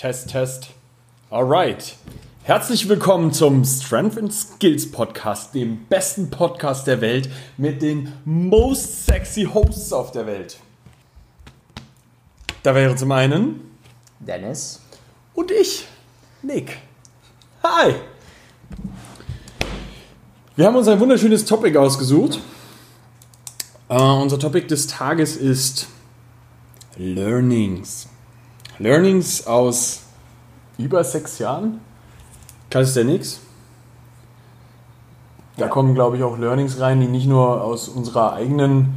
Test, Test. Alright. Herzlich willkommen zum Strength and Skills Podcast, dem besten Podcast der Welt mit den most sexy Hosts auf der Welt. Da wäre zum einen Dennis und ich, Nick. Hi! Wir haben uns ein wunderschönes Topic ausgesucht. Uh, unser Topic des Tages ist Learnings. Learnings aus über sechs Jahren. Calisthenics. Da ja. kommen, glaube ich, auch Learnings rein, die nicht nur aus unserer eigenen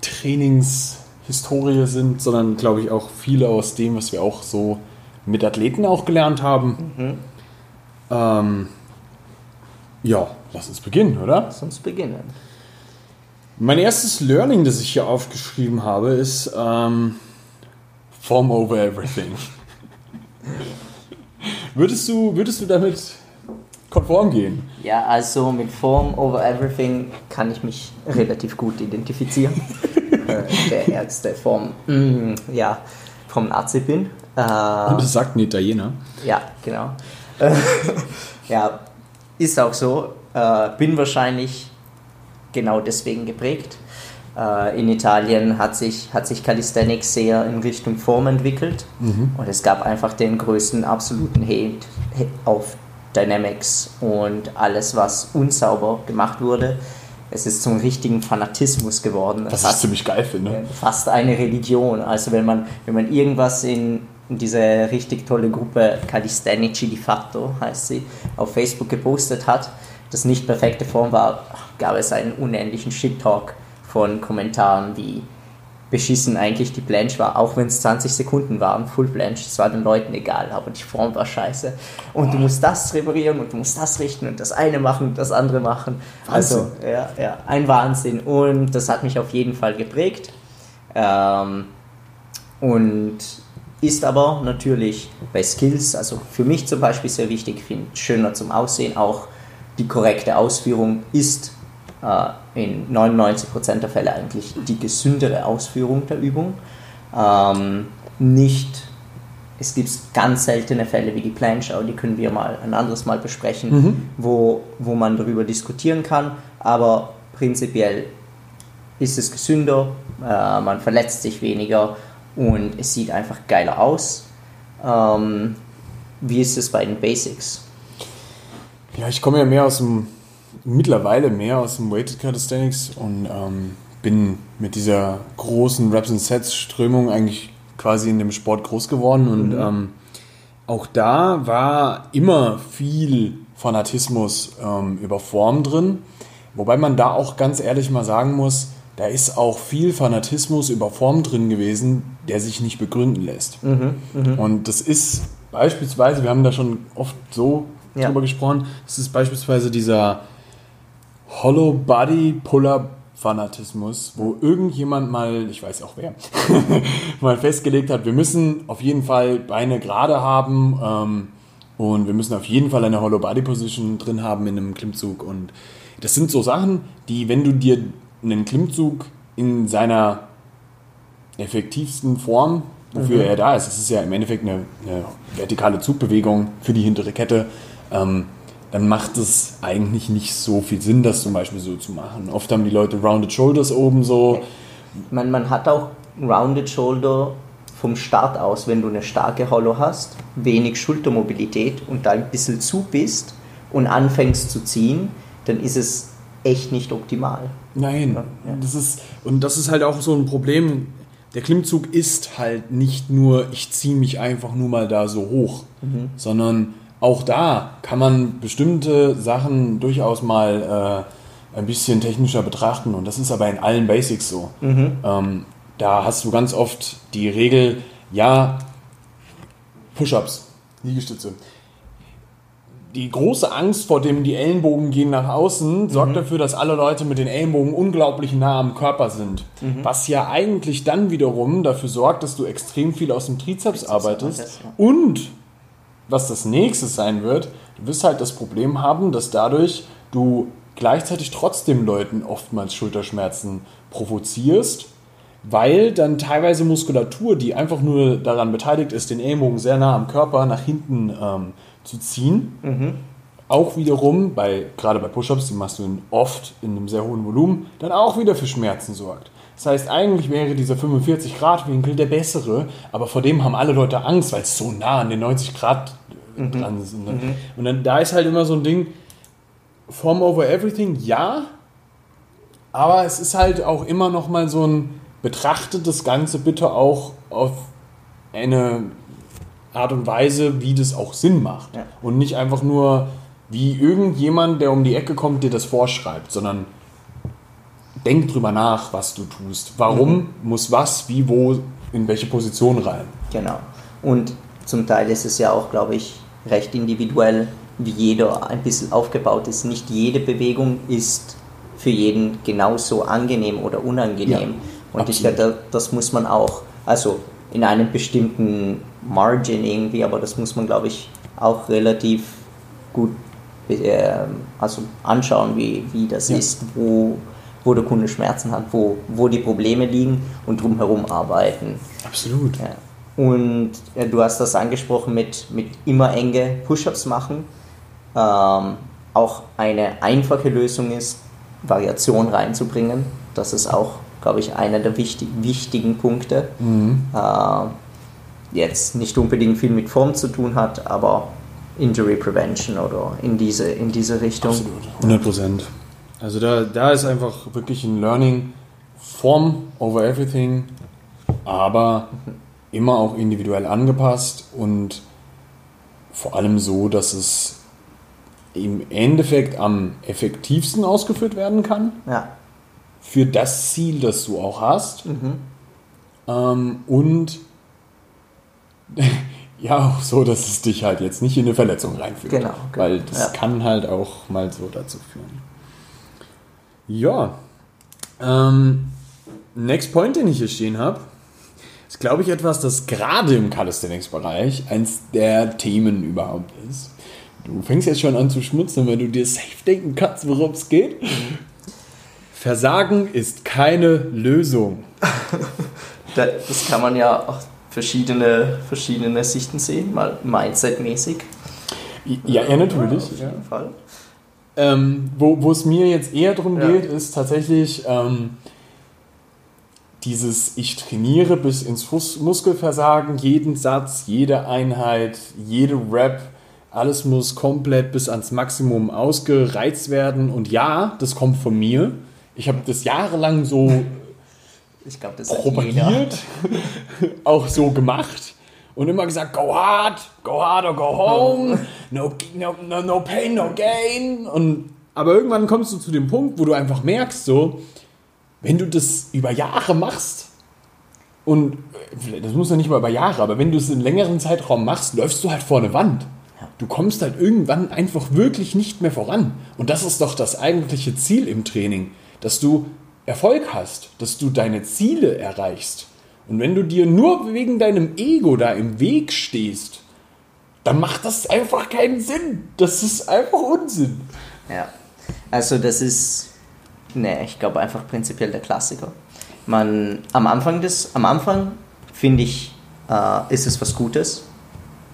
Trainingshistorie sind, sondern, glaube ich, auch viele aus dem, was wir auch so mit Athleten auch gelernt haben. Mhm. Ähm, ja, lass uns beginnen, oder? Lass uns beginnen. Mein erstes Learning, das ich hier aufgeschrieben habe, ist ähm, Form over everything. würdest, du, würdest du damit konform gehen? Ja, also mit Form over everything kann ich mich relativ gut identifizieren. Äh, der Ärzte vom, mm, ja, vom Nazi bin. Äh, Und das sagt ein Italiener. Ja, genau. ja, ist auch so. Äh, bin wahrscheinlich genau deswegen geprägt. Äh, in Italien hat sich, hat sich Calisthenics sehr in Richtung Form entwickelt mhm. und es gab einfach den größten absoluten Hate auf Dynamics und alles, was unsauber gemacht wurde. Es ist zum richtigen Fanatismus geworden. Was ich ziemlich geil finde. Fast eine Religion. Also wenn man, wenn man irgendwas in, in diese richtig tolle Gruppe Calisthenici di Fatto, heißt sie, auf Facebook gepostet hat, das nicht perfekte Form war, gab es einen unendlichen Shit-Talk von Kommentaren, wie beschissen eigentlich die Blanche war, auch wenn es 20 Sekunden waren, Full Blanche, das war den Leuten egal, aber die Form war scheiße. Und du musst das reparieren und du musst das richten und das eine machen und das andere machen. Wahnsinn. Also, ja, ja, ein Wahnsinn. Und das hat mich auf jeden Fall geprägt. Ähm, und ist aber natürlich bei Skills, also für mich zum Beispiel sehr wichtig, finde schöner zum Aussehen, auch die korrekte Ausführung ist in 99% der Fälle eigentlich die gesündere Ausführung der Übung. Ähm, nicht, es gibt ganz seltene Fälle wie die Planschau, die können wir mal ein anderes Mal besprechen, mhm. wo, wo man darüber diskutieren kann, aber prinzipiell ist es gesünder, äh, man verletzt sich weniger und es sieht einfach geiler aus. Ähm, wie ist es bei den Basics? Ja, ich komme ja mehr aus dem mittlerweile mehr aus dem Weighted Calisthenics und ähm, bin mit dieser großen Reps and Sets Strömung eigentlich quasi in dem Sport groß geworden und mhm. ähm, auch da war immer viel Fanatismus ähm, über Form drin, wobei man da auch ganz ehrlich mal sagen muss, da ist auch viel Fanatismus über Form drin gewesen, der sich nicht begründen lässt. Mhm, mh. Und das ist beispielsweise, wir haben da schon oft so ja. drüber gesprochen, das ist beispielsweise dieser Hollow Body Pull-Up Fanatismus, wo irgendjemand mal, ich weiß auch wer, mal festgelegt hat, wir müssen auf jeden Fall Beine gerade haben ähm, und wir müssen auf jeden Fall eine Hollow Body Position drin haben in einem Klimmzug. Und das sind so Sachen, die, wenn du dir einen Klimmzug in seiner effektivsten Form, wofür mhm. er da ist, das ist ja im Endeffekt eine, eine vertikale Zugbewegung für die hintere Kette, ähm, dann macht es eigentlich nicht so viel Sinn, das zum Beispiel so zu machen. Oft haben die Leute Rounded Shoulders oben so. Man, man hat auch Rounded Shoulder vom Start aus, wenn du eine starke Hollow hast, wenig Schultermobilität und da ein bisschen zu bist und anfängst zu ziehen, dann ist es echt nicht optimal. Nein, ja. das ist, und das ist halt auch so ein Problem. Der Klimmzug ist halt nicht nur, ich ziehe mich einfach nur mal da so hoch, mhm. sondern auch da kann man bestimmte Sachen durchaus mal äh, ein bisschen technischer betrachten und das ist aber in allen Basics so. Mhm. Ähm, da hast du ganz oft die Regel, ja, Push-ups, Liegestütze. Die große Angst vor dem, die Ellenbogen gehen nach außen, sorgt mhm. dafür, dass alle Leute mit den Ellenbogen unglaublich nah am Körper sind. Mhm. Was ja eigentlich dann wiederum dafür sorgt, dass du extrem viel aus dem Trizeps, Trizeps arbeitest ja. und was das nächste sein wird, du wirst halt das Problem haben, dass dadurch du gleichzeitig trotzdem Leuten oftmals Schulterschmerzen provozierst, weil dann teilweise Muskulatur, die einfach nur daran beteiligt ist, den Ellbogen sehr nah am Körper nach hinten ähm, zu ziehen, Mhm. Auch wiederum, bei, gerade bei Push-Ups, die machst du in- oft in einem sehr hohen Volumen, dann auch wieder für Schmerzen sorgt. Das heißt, eigentlich wäre dieser 45-Grad-Winkel der bessere, aber vor dem haben alle Leute Angst, weil es so nah an den 90 Grad äh, dran ist. Und dann, und dann da ist halt immer so ein Ding, Form over everything, ja, aber es ist halt auch immer noch mal so ein, betrachtet das Ganze bitte auch auf eine Art und Weise, wie das auch Sinn macht. Ja. Und nicht einfach nur, wie irgendjemand, der um die Ecke kommt, dir das vorschreibt, sondern denk drüber nach, was du tust. Warum muss was, wie, wo, in welche Position rein. Genau. Und zum Teil ist es ja auch, glaube ich, recht individuell, wie jeder ein bisschen aufgebaut ist. Nicht jede Bewegung ist für jeden genauso angenehm oder unangenehm. Ja, Und ich absolut. glaube, da- das muss man auch, also in einem bestimmten Margin irgendwie, aber das muss man, glaube ich, auch relativ gut also anschauen, wie, wie das Ja. ist, wo, wo der Kunde Schmerzen hat, wo, wo die Probleme liegen und drumherum arbeiten. Absolut. Ja. Und ja, du hast das angesprochen mit, mit immer enge Push-ups machen. Ähm, auch eine einfache Lösung ist, Variation reinzubringen. Das ist auch, glaube ich, einer der wichtig, wichtigen Punkte. Äh, jetzt nicht unbedingt viel mit Form zu tun hat, aber Injury Prevention oder in diese, in diese Richtung. Absolut. 100 Prozent. Also da, da ist einfach wirklich ein Learning Form over everything, aber immer auch individuell angepasst und vor allem so, dass es im Endeffekt am effektivsten ausgeführt werden kann Ja, für das Ziel, das du auch hast. Ähm, und ja, auch so, dass es dich halt jetzt nicht in eine Verletzung reinführt. Genau, genau, Weil das ja. kann halt auch mal so dazu führen. Ja. Ähm, next Point, den ich hier stehen habe, ist, glaube ich, etwas, das gerade im Calisthenics-Bereich eins der Themen überhaupt ist. Du fängst jetzt schon an zu schmutzen, wenn du dir safe denken kannst, worum es geht. Versagen ist keine Lösung. Da- Das kann man ja auch verschiedene, verschiedene Sichten sehen, mal Mindset-mäßig. Ja, ja natürlich. Auf Ja. jeden Fall. Ähm, wo, wo es mir jetzt eher darum Ja. geht, ist tatsächlich ähm, dieses Ich trainiere bis ins Fus Muskelversagen, jeden Satz, jede Einheit, jede Rep, alles muss komplett bis ans Maximum ausgereizt werden. Und ja, das kommt von mir. Ich habe das jahrelang so Ich glaube, das propagiert, auch so gemacht und immer gesagt, go hard, go hard or go home, no, no, no, no pain, no gain. Und, aber irgendwann kommst du zu dem Punkt, wo du einfach merkst, so, wenn du das über Jahre machst, und äh, das muss ja nicht mal über Jahre, aber wenn du es in längeren Zeitraum machst, läufst du halt vor eine Wand. Du kommst halt irgendwann einfach wirklich nicht mehr voran. Und das ist doch das eigentliche Ziel im Training, dass du Erfolg hast, dass du deine Ziele erreichst. Und wenn du dir nur wegen deinem Ego da im Weg stehst, dann macht das einfach keinen Sinn. Das ist einfach Unsinn. Ja. Also das ist, ne, ich glaube einfach prinzipiell der Klassiker. Man, am Anfang des, am Anfang finde ich, äh, ist es was Gutes.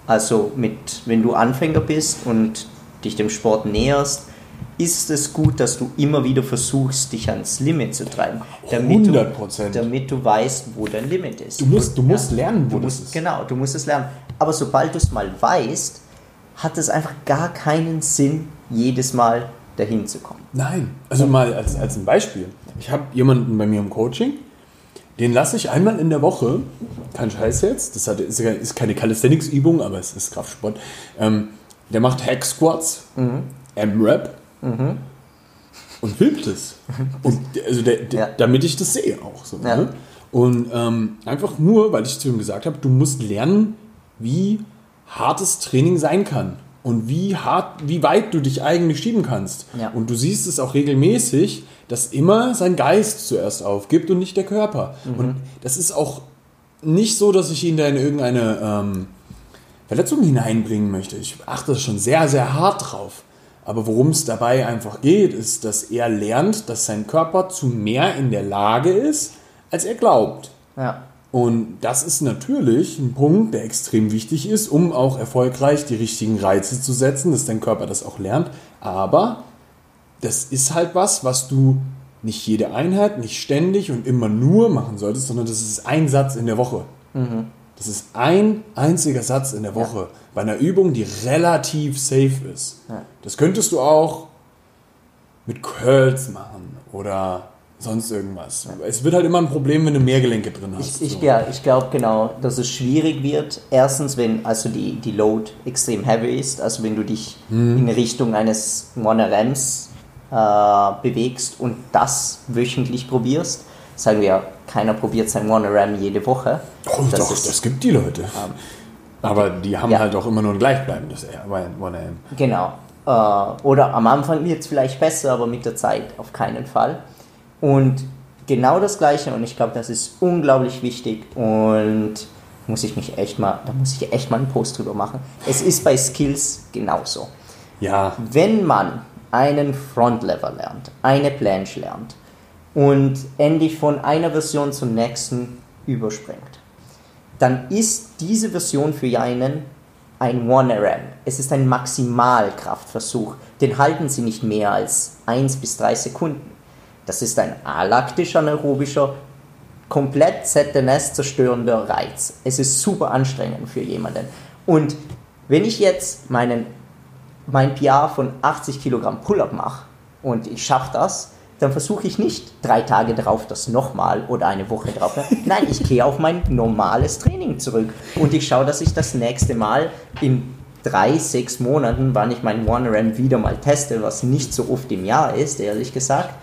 Also mit, wenn du Anfänger bist und dich dem Sport näherst, ist es gut, dass du immer wieder versuchst, dich ans Limit zu treiben. Damit du, 100%. damit du weißt, wo dein Limit ist. Du musst, du musst lernen, wo Du das musst, ist. Genau, du musst es lernen. Aber sobald du es mal weißt, hat es einfach gar keinen Sinn, jedes Mal dahin zu kommen. Nein, also mal als, als ein Beispiel. Ich habe jemanden bei mir im Coaching, den lasse ich einmal in der Woche, kein Scheiß jetzt, das hat, ist, keine Calisthenics-Übung, aber es ist Kraftsport, ähm, der macht Hack Squats, M-Rap und filmt es. Und also der, der, Ja. damit ich das sehe auch. So, Ja. ne? Und ähm, einfach nur, weil ich zu ihm gesagt habe, du musst lernen, wie hartes Training sein kann und wie hart, wie weit du dich eigentlich schieben kannst. Ja. Und du siehst es auch regelmäßig, dass immer sein Geist zuerst aufgibt und nicht der Körper. Und das ist auch nicht so, dass ich ihn da in irgendeine ähm, Verletzung hineinbringen möchte. Ich achte schon sehr, sehr hart drauf. Aber worum es dabei einfach geht, ist, dass er lernt, dass sein Körper zu mehr in der Lage ist, als er glaubt. Ja. Und das ist natürlich ein Punkt, der extrem wichtig ist, um auch erfolgreich die richtigen Reize zu setzen, dass dein Körper das auch lernt. Aber das ist halt was, was du nicht jede Einheit, nicht ständig und immer nur machen solltest, sondern das ist ein Satz in der Woche. Das ist ein einziger Satz in der Woche bei einer Übung, die relativ safe ist. Ja. Das könntest du auch mit Curls machen oder sonst irgendwas. Es wird halt immer ein Problem, wenn du mehr Gelenke drin hast. Ich, ich, so. ja, ich glaube genau, dass es schwierig wird. Erstens, wenn also die, die Load extrem heavy ist, also wenn du dich Mhm. in Richtung eines Monorems äh, bewegst und das wöchentlich probierst. Sagen wir, keiner probiert sein Monorem jede Woche. Oh, Das doch, ist- das gibt die Leute. Aber die haben Ja. halt auch immer nur ein gleichbleibendes 1AM. Genau. Äh, oder am Anfang wird es vielleicht besser, aber mit der Zeit auf keinen Fall. Und genau das Gleiche, und ich glaube, das ist unglaublich wichtig und muss ich mich echt mal, da muss ich echt mal einen Post drüber machen. Es ist bei Skills genauso. Ja, Wenn man einen Frontlever lernt, eine Planche lernt und endlich von einer Version zur nächsten überspringt, dann ist diese Version für einen ein 1RM. Es ist ein Maximalkraftversuch. Den halten Sie nicht mehr als 1 bis 3 Sekunden. Das ist ein alaktisch anaerobischer, komplett ZNS zerstörender Reiz. Es ist super anstrengend für jemanden. Und wenn ich jetzt meinen mein PR von 80 Kilogramm Pull-up mache und ich schaffe das, dann versuche ich nicht drei Tage drauf das nochmal oder eine Woche drauf. Nein, ich gehe auf mein normales Training zurück und ich schaue, dass ich das nächste Mal in drei, sechs Monaten, wann ich mein One-Ram wieder mal teste, was nicht so oft im Jahr ist, ehrlich gesagt,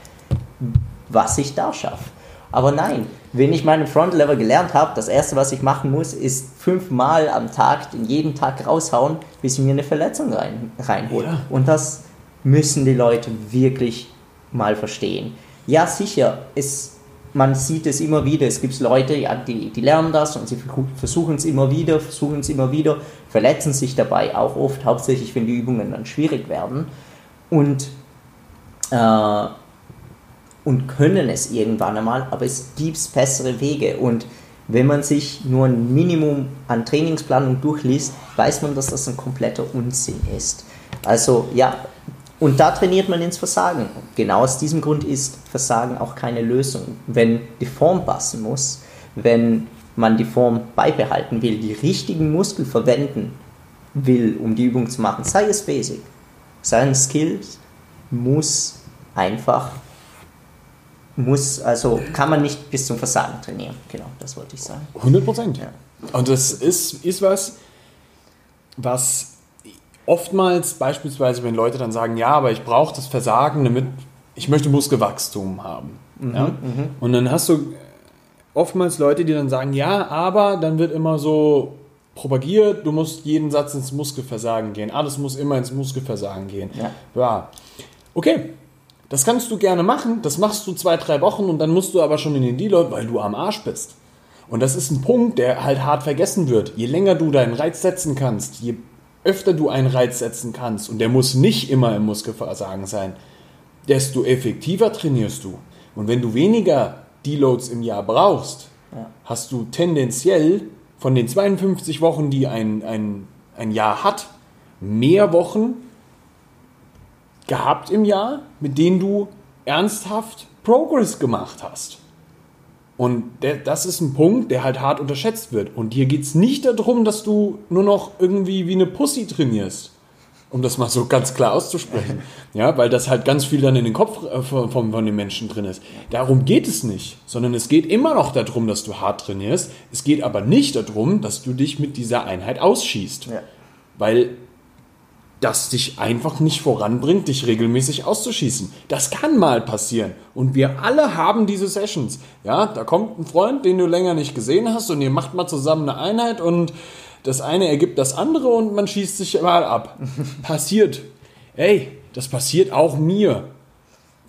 was ich da schaffe. Aber nein, wenn ich meinen Frontlever gelernt habe, das erste, was ich machen muss, ist fünfmal am Tag, den jeden Tag raushauen, bis ich mir eine Verletzung rein, reinhole. Ja. Und das müssen die Leute wirklich mal verstehen. Ja, sicher, es, man sieht es immer wieder. Es gibt Leute, ja, die, die lernen das und sie versuchen es immer wieder, versuchen es immer wieder, verletzen sich dabei auch oft, hauptsächlich wenn die Übungen dann schwierig werden. Und äh, und können es irgendwann einmal, aber es gibt bessere Wege. Und wenn man sich nur ein Minimum an Trainingsplanung durchliest, weiß man, dass das ein kompletter Unsinn ist. Also ja, und da trainiert man ins Versagen. Genau aus diesem Grund ist Versagen auch keine Lösung. Wenn die Form passen muss, wenn man die Form beibehalten will, die richtigen Muskel verwenden will, um die Übung zu machen, sei es Basic, sei es Skills, muss einfach muss, also kann man nicht bis zum Versagen trainieren. Genau, das wollte ich sagen. 100 Prozent. Ja. Und das ist, ist was, was oftmals beispielsweise, wenn Leute dann sagen, ja, aber ich brauche das Versagen, damit ich möchte Muskelwachstum haben. ja? Und dann hast du oftmals Leute, die dann sagen, ja, aber dann wird immer so propagiert, du musst jeden Satz ins Muskelversagen gehen. Alles muss immer ins Muskelversagen gehen. Ja. ja. Okay, das kannst du gerne machen, das machst du zwei, drei Wochen und dann musst du aber schon in den Deload, weil du am Arsch bist. Und das ist ein Punkt, der halt hart vergessen wird. Je länger du deinen Reiz setzen kannst, je öfter du einen Reiz setzen kannst, und der muss nicht immer im Muskelversagen sein, desto effektiver trainierst du. Und wenn du weniger Deloads im Jahr brauchst, Ja. hast du tendenziell von den 52 Wochen, die ein, ein, ein Jahr hat, mehr Wochen gehabt im Jahr, mit denen du ernsthaft Progress gemacht hast. Und der, das ist ein Punkt, der halt hart unterschätzt wird. Und hier geht es nicht darum, dass du nur noch irgendwie wie eine Pussy trainierst. Um das mal so ganz klar auszusprechen. Ja, weil das halt ganz viel dann in den Kopf äh, von, von, den Menschen drin ist. Darum geht es nicht. Sondern es geht immer noch darum, dass du hart trainierst. Es geht aber nicht darum, dass du dich mit dieser Einheit ausschießt. Ja. Weil das dich einfach nicht voranbringt, dich regelmäßig auszuschießen. Das kann mal passieren. Und wir alle haben diese Sessions. Ja, da kommt ein Freund, den du länger nicht gesehen hast und ihr macht mal zusammen eine Einheit und das eine ergibt das andere und man schießt sich mal ab. passiert. Ey, das passiert auch mir.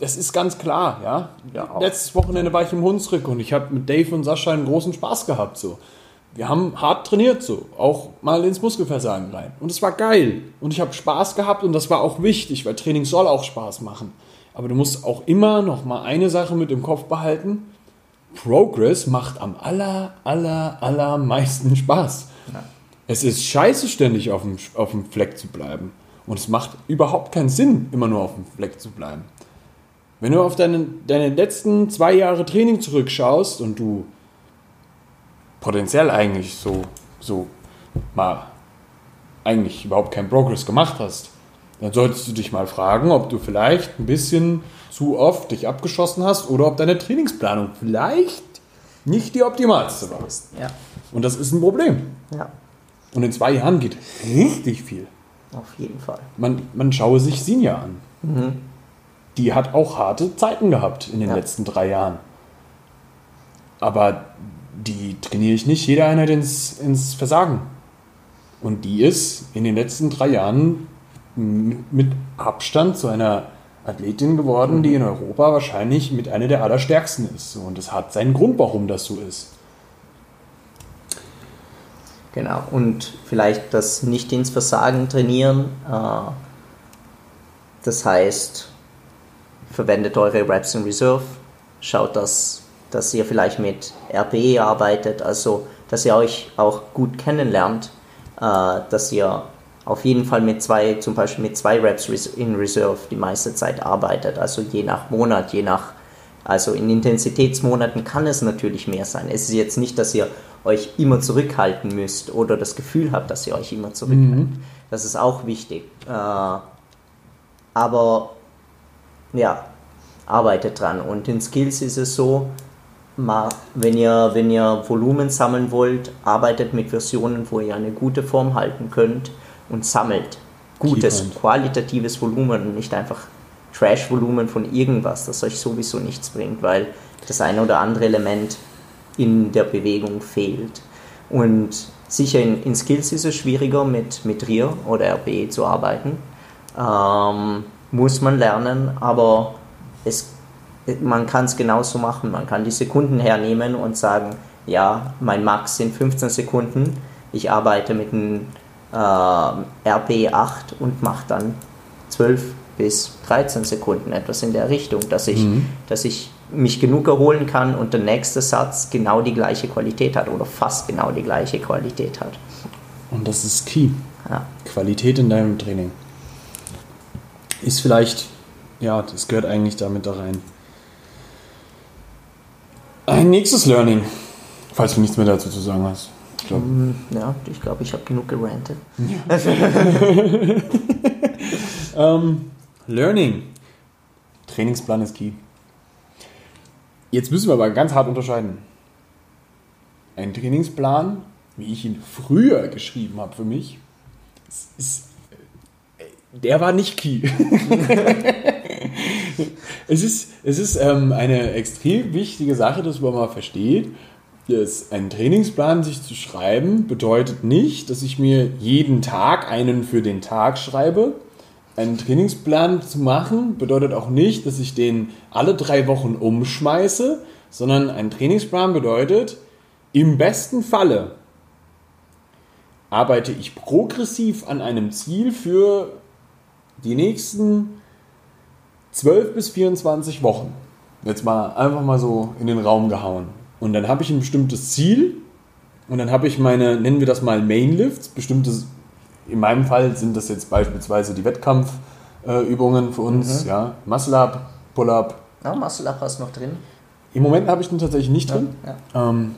Das ist ganz klar, ja. Ja. Letztes Wochenende war ich im Hunsrück und ich habe mit Dave und Sascha einen großen Spaß gehabt. So. Wir haben hart trainiert, so. Auch mal ins Muskelversagen rein. Und es war geil. Und ich habe Spaß gehabt und das war auch wichtig, weil Training soll auch Spaß machen. Aber du musst auch immer noch mal eine Sache mit im Kopf behalten. Progress macht am aller, aller, allermeisten Spaß. Ja. Es ist scheiße, ständig auf dem, auf dem Fleck zu bleiben. Und es macht überhaupt keinen Sinn, immer nur auf dem Fleck zu bleiben. Wenn du auf deine, deine letzten zwei Jahre Training zurückschaust und du potenziell eigentlich so, so mal eigentlich überhaupt keinen Progress gemacht hast, dann solltest du dich mal fragen, ob du vielleicht ein bisschen zu oft dich abgeschossen hast oder ob deine Trainingsplanung vielleicht nicht die optimalste war. Ja. Und das ist ein Problem. Ja. Und in zwei Jahren geht richtig viel. Auf jeden Fall. Man, man schaue sich Sinja an. Mhm. Die hat auch harte Zeiten gehabt in den ja. letzten drei Jahren. Aber die trainiere ich nicht jeder Einheit ins, ins Versagen. Und die ist in den letzten drei Jahren mit Abstand zu einer Athletin geworden, die in Europa wahrscheinlich mit einer der allerstärksten ist. Und das hat seinen Grund, warum das so ist. Genau, und vielleicht das nicht ins Versagen trainieren. Äh, das heißt, verwendet eure Reps in Reserve, schaut, dass, dass ihr vielleicht mit RPE arbeitet, also dass ihr euch auch gut kennenlernt, äh, dass ihr auf jeden Fall mit zwei, zum Beispiel mit zwei Reps in Reserve die meiste Zeit arbeitet, also je nach Monat, je nach, also in Intensitätsmonaten kann es natürlich mehr sein. Es ist jetzt nicht, dass ihr euch immer zurückhalten müsst oder das Gefühl habt, dass ihr euch immer zurückhaltet. Mhm. Das ist auch wichtig. Äh, aber ja, arbeitet dran. Und in Skills ist es so, wenn ihr, wenn ihr Volumen sammeln wollt, arbeitet mit Versionen, wo ihr eine gute Form halten könnt und sammelt gutes, qualitatives Volumen und nicht einfach Trash-Volumen von irgendwas, das euch sowieso nichts bringt, weil das eine oder andere Element in der Bewegung fehlt. Und sicher in, in Skills ist es schwieriger, mit, mit RIR oder RPE zu arbeiten. Ähm, muss man lernen, aber es, man kann es genauso machen. Man kann die Sekunden hernehmen und sagen, ja, mein Max sind 15 Sekunden, ich arbeite mit einem äh, RP8 und mache dann 12 bis 13 Sekunden, etwas in der Richtung, dass ich, mhm. dass ich mich genug erholen kann und der nächste Satz genau die gleiche Qualität hat oder fast genau die gleiche Qualität hat. Und das ist key. Ja. Qualität in deinem Training. Ist vielleicht, ja, das gehört eigentlich damit da rein. Ein nächstes Learning, falls du nichts mehr dazu zu sagen hast. Ich glaub. Mm, ja, ich glaube, ich habe genug gerantet. Um, Learning. Trainingsplan ist key. Jetzt müssen wir aber ganz hart unterscheiden. Ein Trainingsplan, wie ich ihn früher geschrieben habe für mich, ist, der war nicht key. es ist, es ist ähm, eine extrem wichtige Sache, dass man mal versteht, dass ein Trainingsplan sich zu schreiben bedeutet nicht, dass ich mir jeden Tag einen für den Tag schreibe, einen Trainingsplan zu machen bedeutet auch nicht, dass ich den alle drei Wochen umschmeiße, sondern ein Trainingsplan bedeutet, im besten Falle arbeite ich progressiv an einem Ziel für die nächsten 12 bis 24 Wochen. Jetzt mal einfach mal so in den Raum gehauen. Und dann habe ich ein bestimmtes Ziel und dann habe ich meine, nennen wir das mal Mainlifts, bestimmtes in meinem Fall sind das jetzt beispielsweise die Wettkampfübungen äh, für uns, mhm. ja, Muscle Up, Pull Up. Ja, Muscle Up hast du noch drin? Im Moment habe ich den tatsächlich nicht drin, ja. ähm,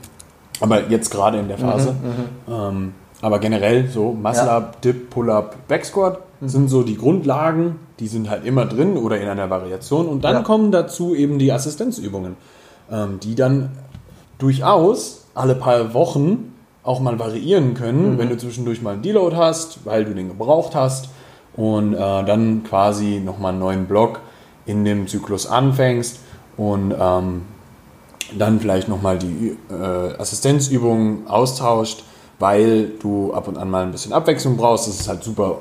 aber jetzt gerade in der Phase. Mhm, mhm, ähm, aber generell so Muscle ja. Up, Dip, Pull Up, Back Squat mhm. Sind so die Grundlagen, die sind halt immer drin oder in einer Variation und dann ja. kommen dazu eben die Assistenzübungen, ähm, die dann durchaus alle paar Wochen auch mal variieren können, mhm. wenn du zwischendurch mal einen Deload hast, weil du den gebraucht hast und äh, dann quasi nochmal einen neuen Block in dem Zyklus anfängst und ähm, dann vielleicht nochmal die äh, Assistenzübungen austauscht, weil du ab und an mal ein bisschen Abwechslung brauchst. Das ist halt super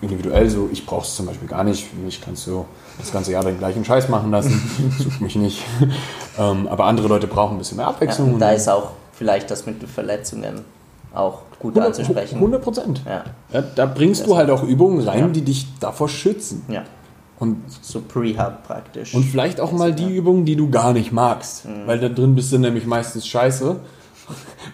individuell so. Ich brauche es zum Beispiel gar nicht. Mich kannst du das ganze Jahr den gleichen Scheiß machen lassen. Sucht mich nicht. ähm, aber andere Leute brauchen ein bisschen mehr Abwechslung. Ja, da ist auch vielleicht das mit den Verletzungen auch gut 100, anzusprechen. 100 Prozent. Ja. ja. da bringst das du halt auch Übungen rein, ja. die dich davor schützen. Ja. Und, So Prehab praktisch. und vielleicht auch mal die Übungen, die du gar nicht magst. Weil da drin bist du nämlich meistens scheiße.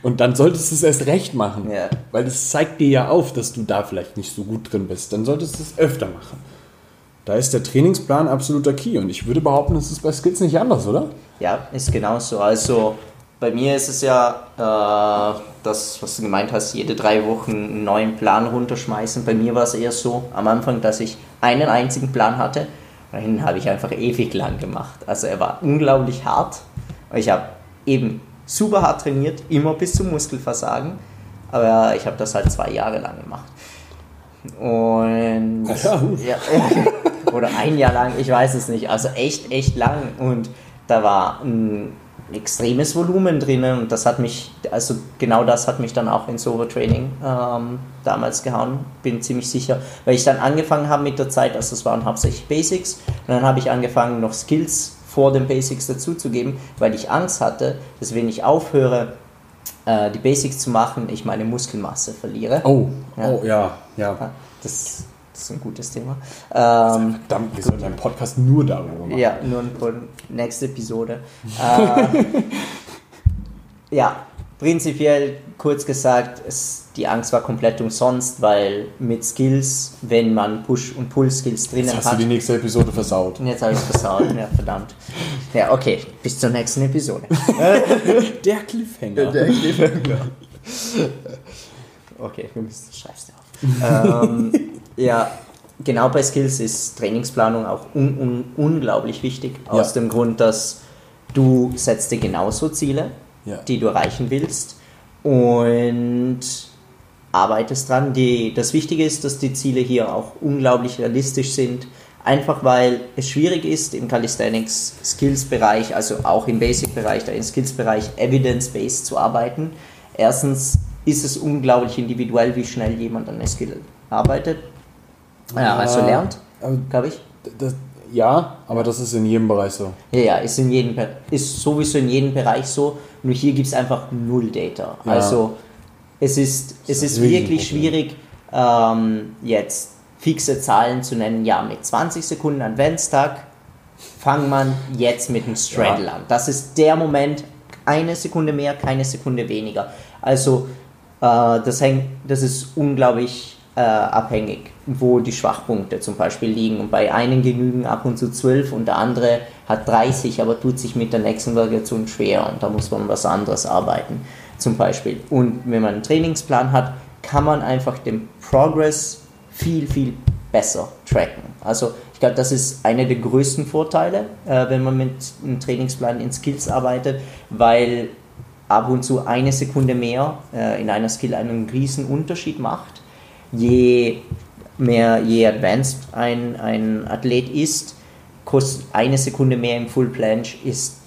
Und dann solltest du es erst recht machen. Ja. Weil das zeigt dir ja auf, dass du da vielleicht nicht so gut drin bist. Dann solltest du es öfter machen. Da ist der Trainingsplan absoluter Key. Und ich würde behaupten, das ist bei Skills nicht anders, oder? Ja, ist genauso. Also bei mir ist es ja äh, das, was du gemeint hast, jede drei Wochen einen neuen Plan runterschmeißen. Bei mir war es eher so am Anfang, dass ich einen einzigen Plan hatte. Und den habe ich einfach ewig lang gemacht. Also er war unglaublich hart. Ich habe eben super hart trainiert, immer bis zum Muskelversagen. Aber ich habe das halt zwei Jahre lang gemacht. Und Ja, ja, oder ein Jahr lang, ich weiß es nicht. Also echt, echt lang. Und da war ein extremes Volumen drinnen und das hat mich, also genau das hat mich dann auch ins Overtraining ähm, damals gehauen, bin ziemlich sicher, weil ich dann angefangen habe mit der Zeit, also es waren hauptsächlich Basics und dann habe ich angefangen noch Skills vor den Basics dazuzugeben, weil ich Angst hatte, dass wenn ich aufhöre, äh, die Basics zu machen, ich meine Muskelmasse verliere. Oh, Ja. oh ja, ja. Das, das ist ein gutes Thema. Ähm, Verdammt, wir sollten einen Podcast nur darüber machen. ja, nur für nächste Episode. äh, ja, prinzipiell kurz gesagt, es, die Angst war komplett umsonst, weil mit Skills, wenn man Push- und Pull-Skills drinnen Jetzt hast du hat. die nächste Episode versaut. Jetzt habe ich es versaut, ja, verdammt. Ja, okay, bis zur nächsten Episode. Der Cliffhanger. Okay, wir müssen schreibst du auf. ähm, ja, genau bei Skills ist Trainingsplanung auch un un unglaublich wichtig, aus Ja. dem Grund, dass du setzt dir genauso Ziele, Ja. die du erreichen willst und arbeitest dran. Die, das Wichtige ist, dass die Ziele hier auch unglaublich realistisch sind, einfach weil es schwierig ist im Calisthenics Skills Bereich, also auch im Basic Bereich, da im Skills Bereich evidence-based zu arbeiten. Erstens ist es unglaublich individuell, wie schnell jemand an der Skill arbeitet, ja, also Ja, lernt, aber glaube ich. Das, ja, aber das ist in jedem Bereich so. Ja, ja, ist, in jedem, ist sowieso in jedem Bereich so, nur hier gibt es einfach null Data. Ja. Also es ist, es ist ist wirklich schwierig, ähm, jetzt fixe Zahlen zu nennen. Ja, mit 20 Sekunden Adventstag fangt man jetzt mit dem Straddle Ja. an. Das ist der Moment, eine Sekunde mehr, keine Sekunde weniger. Also äh, das, hängt, das ist unglaublich äh, abhängig, wo die Schwachpunkte zum Beispiel liegen. Und bei einem genügen ab und zu 12 und der andere hat 30, aber tut sich mit der nächsten Variation schwer und da muss man was anderes arbeiten zum Beispiel. Und wenn man einen Trainingsplan hat, kann man einfach den Progress viel, viel besser tracken. Also ich glaube, das ist einer der größten Vorteile, äh, wenn man mit einem Trainingsplan in Skills arbeitet, weil ab und zu eine Sekunde mehr äh, in einer Skill einen riesen Unterschied macht. Je mehr, je advanced ein, ein Athlet ist, kostet eine Sekunde mehr im Full Planche ist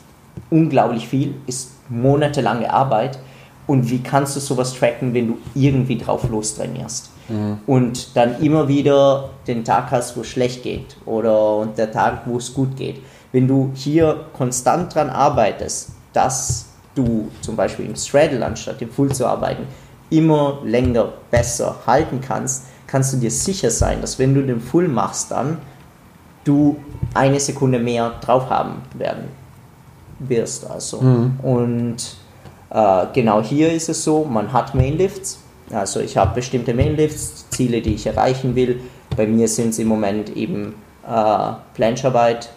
unglaublich viel, ist monatelange Arbeit. Und wie kannst du sowas tracken, wenn du irgendwie drauf lostrainierst? Und dann immer wieder den Tag hast, wo es schlecht geht oder und der Tag, wo es gut geht. Wenn du hier konstant dran arbeitest, dass du zum Beispiel im Straddle anstatt im Full zu arbeiten, immer länger besser halten kannst, kannst du dir sicher sein, dass wenn du den Full machst, dann du eine Sekunde mehr drauf haben werden wirst. Also. Und äh, genau hier ist es so, man hat Mainlifts. Also ich habe bestimmte Mainlifts, Ziele, die ich erreichen will. Bei mir sind es im Moment eben äh, Plancharbeit,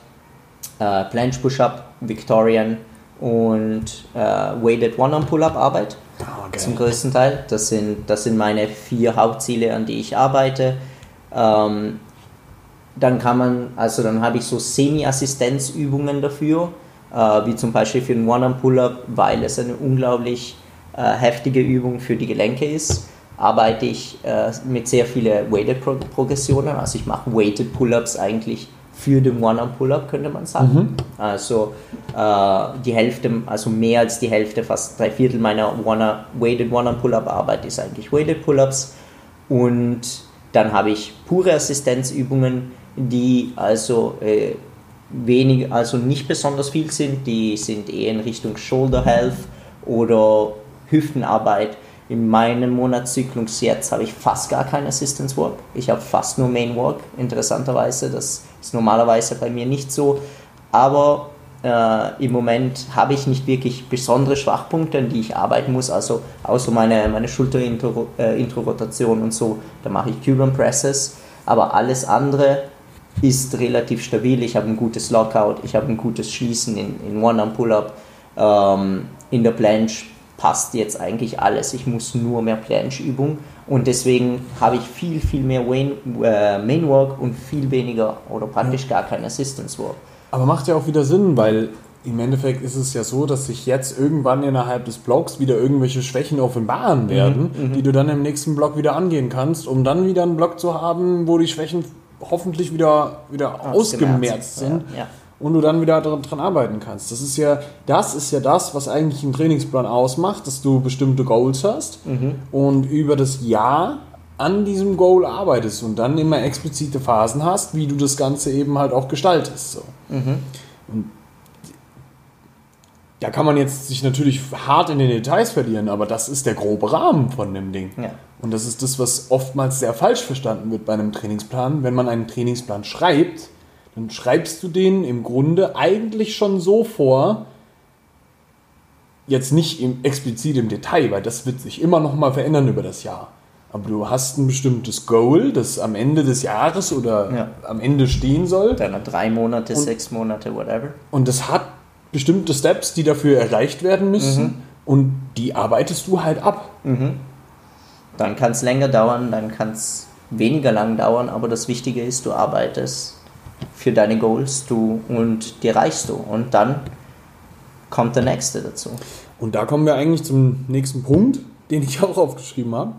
äh, Planche Push-Up, Victorian und äh, Weighted One-Arm-Pull-Up-Arbeit Ah, zum größten Teil. Das sind, das sind meine vier Hauptziele, an die ich arbeite. Ähm, dann kann man, also dann habe ich so Semi-Assistenzübungen dafür, äh, wie zum Beispiel für den One-Arm-Pull-Up, weil es eine unglaublich äh, heftige Übung für die Gelenke ist, arbeite ich äh, mit sehr vielen Weighted-Progressionen. Also ich mache Weighted Pull-Ups eigentlich für den One-Arm-Pull-Up, könnte man sagen. Also äh, die Hälfte, also mehr als die Hälfte, fast drei Viertel meiner One Weighted One-Arm-Pull-Up-Arbeit ist eigentlich Weighted Pull-Ups. Und dann habe ich pure Assistenzübungen, die also äh, wenig, also nicht besonders viel sind, die sind eher in Richtung Shoulder Health oder Hüftenarbeit, in meinem Monatszyklus jetzt habe ich fast gar kein Assistance Work. Ich habe fast nur Main Work, interessanterweise. Das ist normalerweise bei mir nicht so. Aber äh, im Moment habe ich nicht wirklich besondere Schwachpunkte, an die ich arbeiten muss. Also außer meine, meine Schulterintrorotation äh, und so, da mache ich Cuban Presses. Aber alles andere ist relativ stabil. Ich habe ein gutes Lockout, ich habe ein gutes Schließen in, in One-Arm-Pull-Up. Ähm, in der Planche passt jetzt eigentlich alles. Ich muss nur mehr Planche-Übung und deswegen habe ich viel, viel mehr Main, äh, Main Work und viel weniger oder praktisch gar kein Assistance Work. Aber macht ja auch wieder Sinn, weil im Endeffekt ist es ja so, dass sich jetzt irgendwann innerhalb des Blocks wieder irgendwelche Schwächen offenbaren mhm, werden, mhm, die du dann im nächsten Block wieder angehen kannst, um dann wieder einen Block zu haben, wo die Schwächen hoffentlich wieder, wieder ausgemerzt sind. Ja, ja. Und du dann wieder daran arbeiten kannst. Das ist ja, das ist ja das, was eigentlich einen Trainingsplan ausmacht, dass du bestimmte Goals hast mhm. und über das Jahr an diesem Goal arbeitest und dann immer explizite Phasen hast, wie du das Ganze eben halt auch gestaltest. So. Mhm. Und da kann man jetzt sich natürlich hart in den Details verlieren, aber das ist der grobe Rahmen von dem Ding. Ja. Und das ist das, was oftmals sehr falsch verstanden wird bei einem Trainingsplan. Wenn man einen Trainingsplan schreibt, dann schreibst du den im Grunde eigentlich schon so vor, jetzt nicht im, explizit im Detail, weil das wird sich immer noch mal verändern über das Jahr. Aber du hast ein bestimmtes Goal, das am Ende des Jahres oder ja. am Ende stehen soll. Deiner drei Monate, und, sechs Monate, whatever. Und das hat bestimmte Steps, die dafür erreicht werden müssen. Mhm. Und die arbeitest du halt ab. Mhm. Dann kann es länger dauern, dann kann es weniger lang dauern, aber das Wichtige ist, du arbeitest für deine Goals du, und die erreichst du. Und dann kommt der nächste dazu. Und da kommen wir eigentlich zum nächsten Punkt, den ich auch aufgeschrieben habe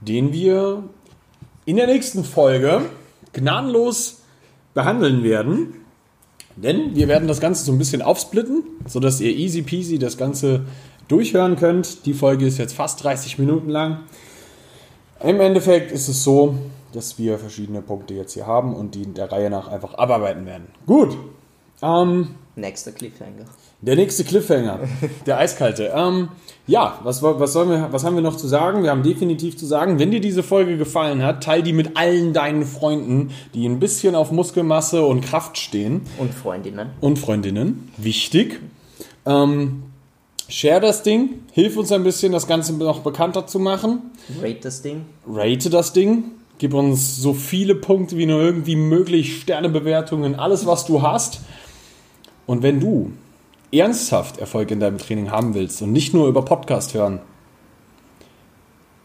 den wir in der nächsten Folge gnadenlos behandeln werden. Denn wir werden das Ganze so ein bisschen aufsplitten, sodass ihr easy peasy das Ganze durchhören könnt. Die Folge ist jetzt fast 30 Minuten lang. Im Endeffekt ist es so, dass wir verschiedene Punkte jetzt hier haben und die der Reihe nach einfach abarbeiten werden. Gut. Ähm, Nächster Cliffhanger. Der nächste Cliffhanger, der eiskalte. Ähm, ja, was, was, sollen wir, was haben wir noch zu sagen? Wir haben definitiv zu sagen, wenn dir diese Folge gefallen hat, teil die mit allen deinen Freunden, die ein bisschen auf Muskelmasse und Kraft stehen. Und Freundinnen. Und Freundinnen. Wichtig. Ähm, share das Ding, hilf uns ein bisschen, das Ganze noch bekannter zu machen. Rate das Ding. Rate das Ding. Gib uns so viele Punkte wie nur irgendwie möglich, Sternebewertungen, alles, was du hast. Und wenn du ernsthaft Erfolg in deinem Training haben willst und nicht nur über Podcast hören,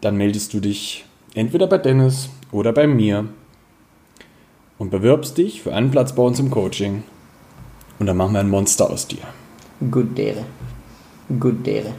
dann meldest du dich entweder bei Dennis oder bei mir und bewirbst dich für einen Platz bei uns im Coaching. Und dann machen wir ein Monster aus dir. Good dere. Good dere.